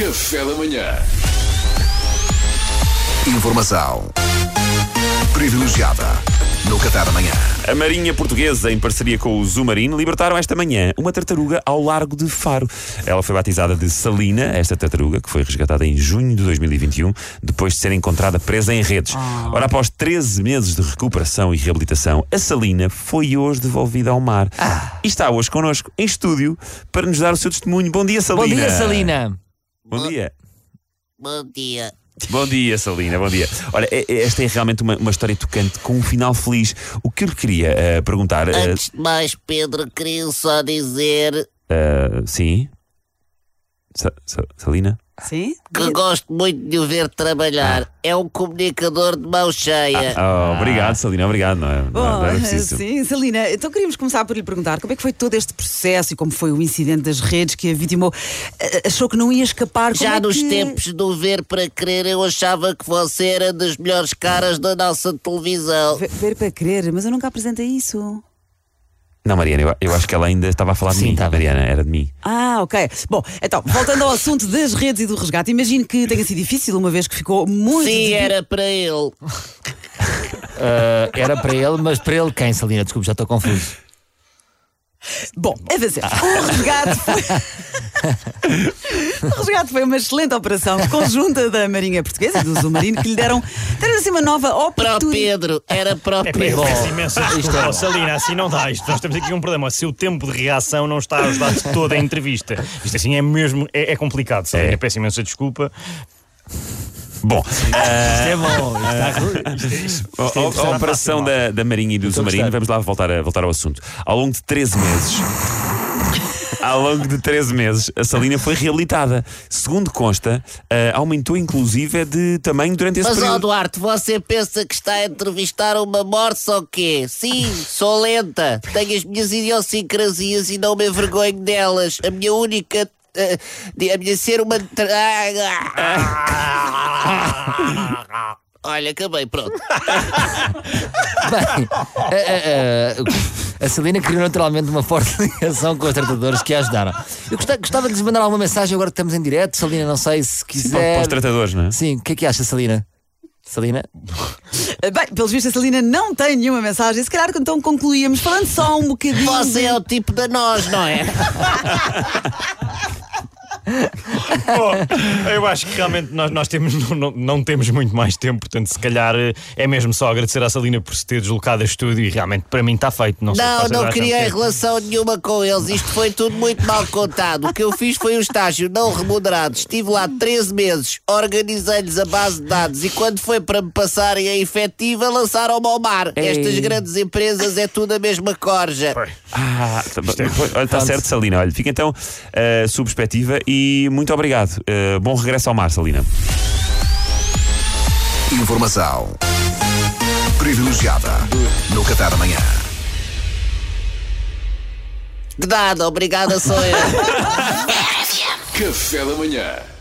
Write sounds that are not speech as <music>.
Café da manhã. Informação privilegiada no Qatar amanhã. A Marinha Portuguesa, em parceria com o Zumarino, libertaram esta manhã uma tartaruga ao largo de Faro. Ela foi batizada de Salina, esta tartaruga, que foi resgatada em junho de 2021, depois de ser encontrada presa em redes. Ora, após 13 meses de recuperação e reabilitação, a Salina foi hoje devolvida ao mar. E está hoje connosco, em estúdio, para nos dar o seu testemunho. Bom dia, Salina. Bom dia, Salina. Bom dia. Bom dia. Bom dia, Salina, bom dia. Olha, esta é realmente uma, uma história tocante com um final feliz. O que eu lhe queria eh, perguntar. eh, Antes de mais, Pedro, queria só dizer eh, sim? Sa- Sa- Salina? Sim? que gosto muito de o ver trabalhar. É um comunicador de mão cheia. Oh, obrigado, Salina, obrigado. Não, é, Bom, não era preciso. sim, Salina, então queríamos começar por lhe perguntar como é que foi todo este processo e como foi o incidente das redes que a vitimou. Achou que não ia escapar? Como Já é nos que- tempos do ver para crer, eu achava que você era das melhores caras da nossa televisão. Ver, ver para crer, mas eu nunca apresentei isso. Não, Mariana, eu, eu acho que ela ainda estava a falar de Sim, mim. estava. Mariana, era de mim. Ah, ok. Bom, então, voltando ao assunto das redes e do resgate, imagino que tenha sido difícil, uma vez que ficou muito. Sim, devi- era para ele. Ah, era para ele, mas para ele quem, Salina? Desculpe, já estou confuso. Bom, a fazer. O resgate foi. <laughs> <laughs> o resgate foi uma excelente operação conjunta da Marinha Portuguesa e do Zumarino que lhe deram, deram assim uma nova Para o oportunidade. Pedro, era para o É Pedro. eu peço imensa é desculpa. bom. Oh, Salina, assim não dá. Isto, nós temos aqui um problema. Se o tempo de reação não está a ajudar de toda a entrevista. Isto assim é mesmo. É, é complicado, Salina. É. Peço imensa desculpa. Bom, Isto é bom. Isto está... a, a- a operação da, da Marinha e do Submarino, vamos lá voltar, a, voltar ao assunto. Ao longo de 13 meses. Ao longo de 13 meses, a Salina foi reabilitada. Segundo consta, eh, aumentou inclusive de tamanho durante esse Mas, período. Duarte, você pensa que está a entrevistar uma morte ou quê? Sim, sou lenta. Tenho as minhas idiosincrasias e não me envergonho delas. A minha única. de- a minha ser uma. tra- <laughs> Olha, acabei, pronto. <laughs> Bem, a, a- a- a Celina criou naturalmente uma forte <laughs> ligação com os tratadores que a ajudaram. Eu gostava, gostava de lhes mandar alguma mensagem agora que estamos em direto. Salina, não sei se Para, para quiser. os tratadores, não é? Sim, o que é que acha, Salina? Salina? <laughs> Bem, pelos vistos, a Celina não tem nenhuma mensagem. Se calhar então concluíamos falando só um bocadinho. Você é o tipo da nós, não é? <laughs> Oh, eu acho que realmente nós, nós temos, não, não- não temos muito mais tempo, portanto, se calhar eh, é mesmo só agradecer à Salina por se ter deslocado a estúdio e realmente para mim está feito. Não, Não, não criei que é. relação nenhuma com eles. Isto foi tudo muito mal contado. O que eu fiz foi um estágio não remunerado. Estive lá 13 meses, organizei-lhes a base de dados e quando foi para me passarem a efetiva, lançaram-me ao mar. Ei. Estas grandes empresas é tudo a mesma corja. Ah, tá bom. olha, está certo, Salina. Olha, fica então a sua perspectiva e muito obrigado. Eh, bom regresso ao mar, Salina. Informação privilegiada no Qatar amanhã. De nada, obrigada, sou eu. <laughs> Café da manhã.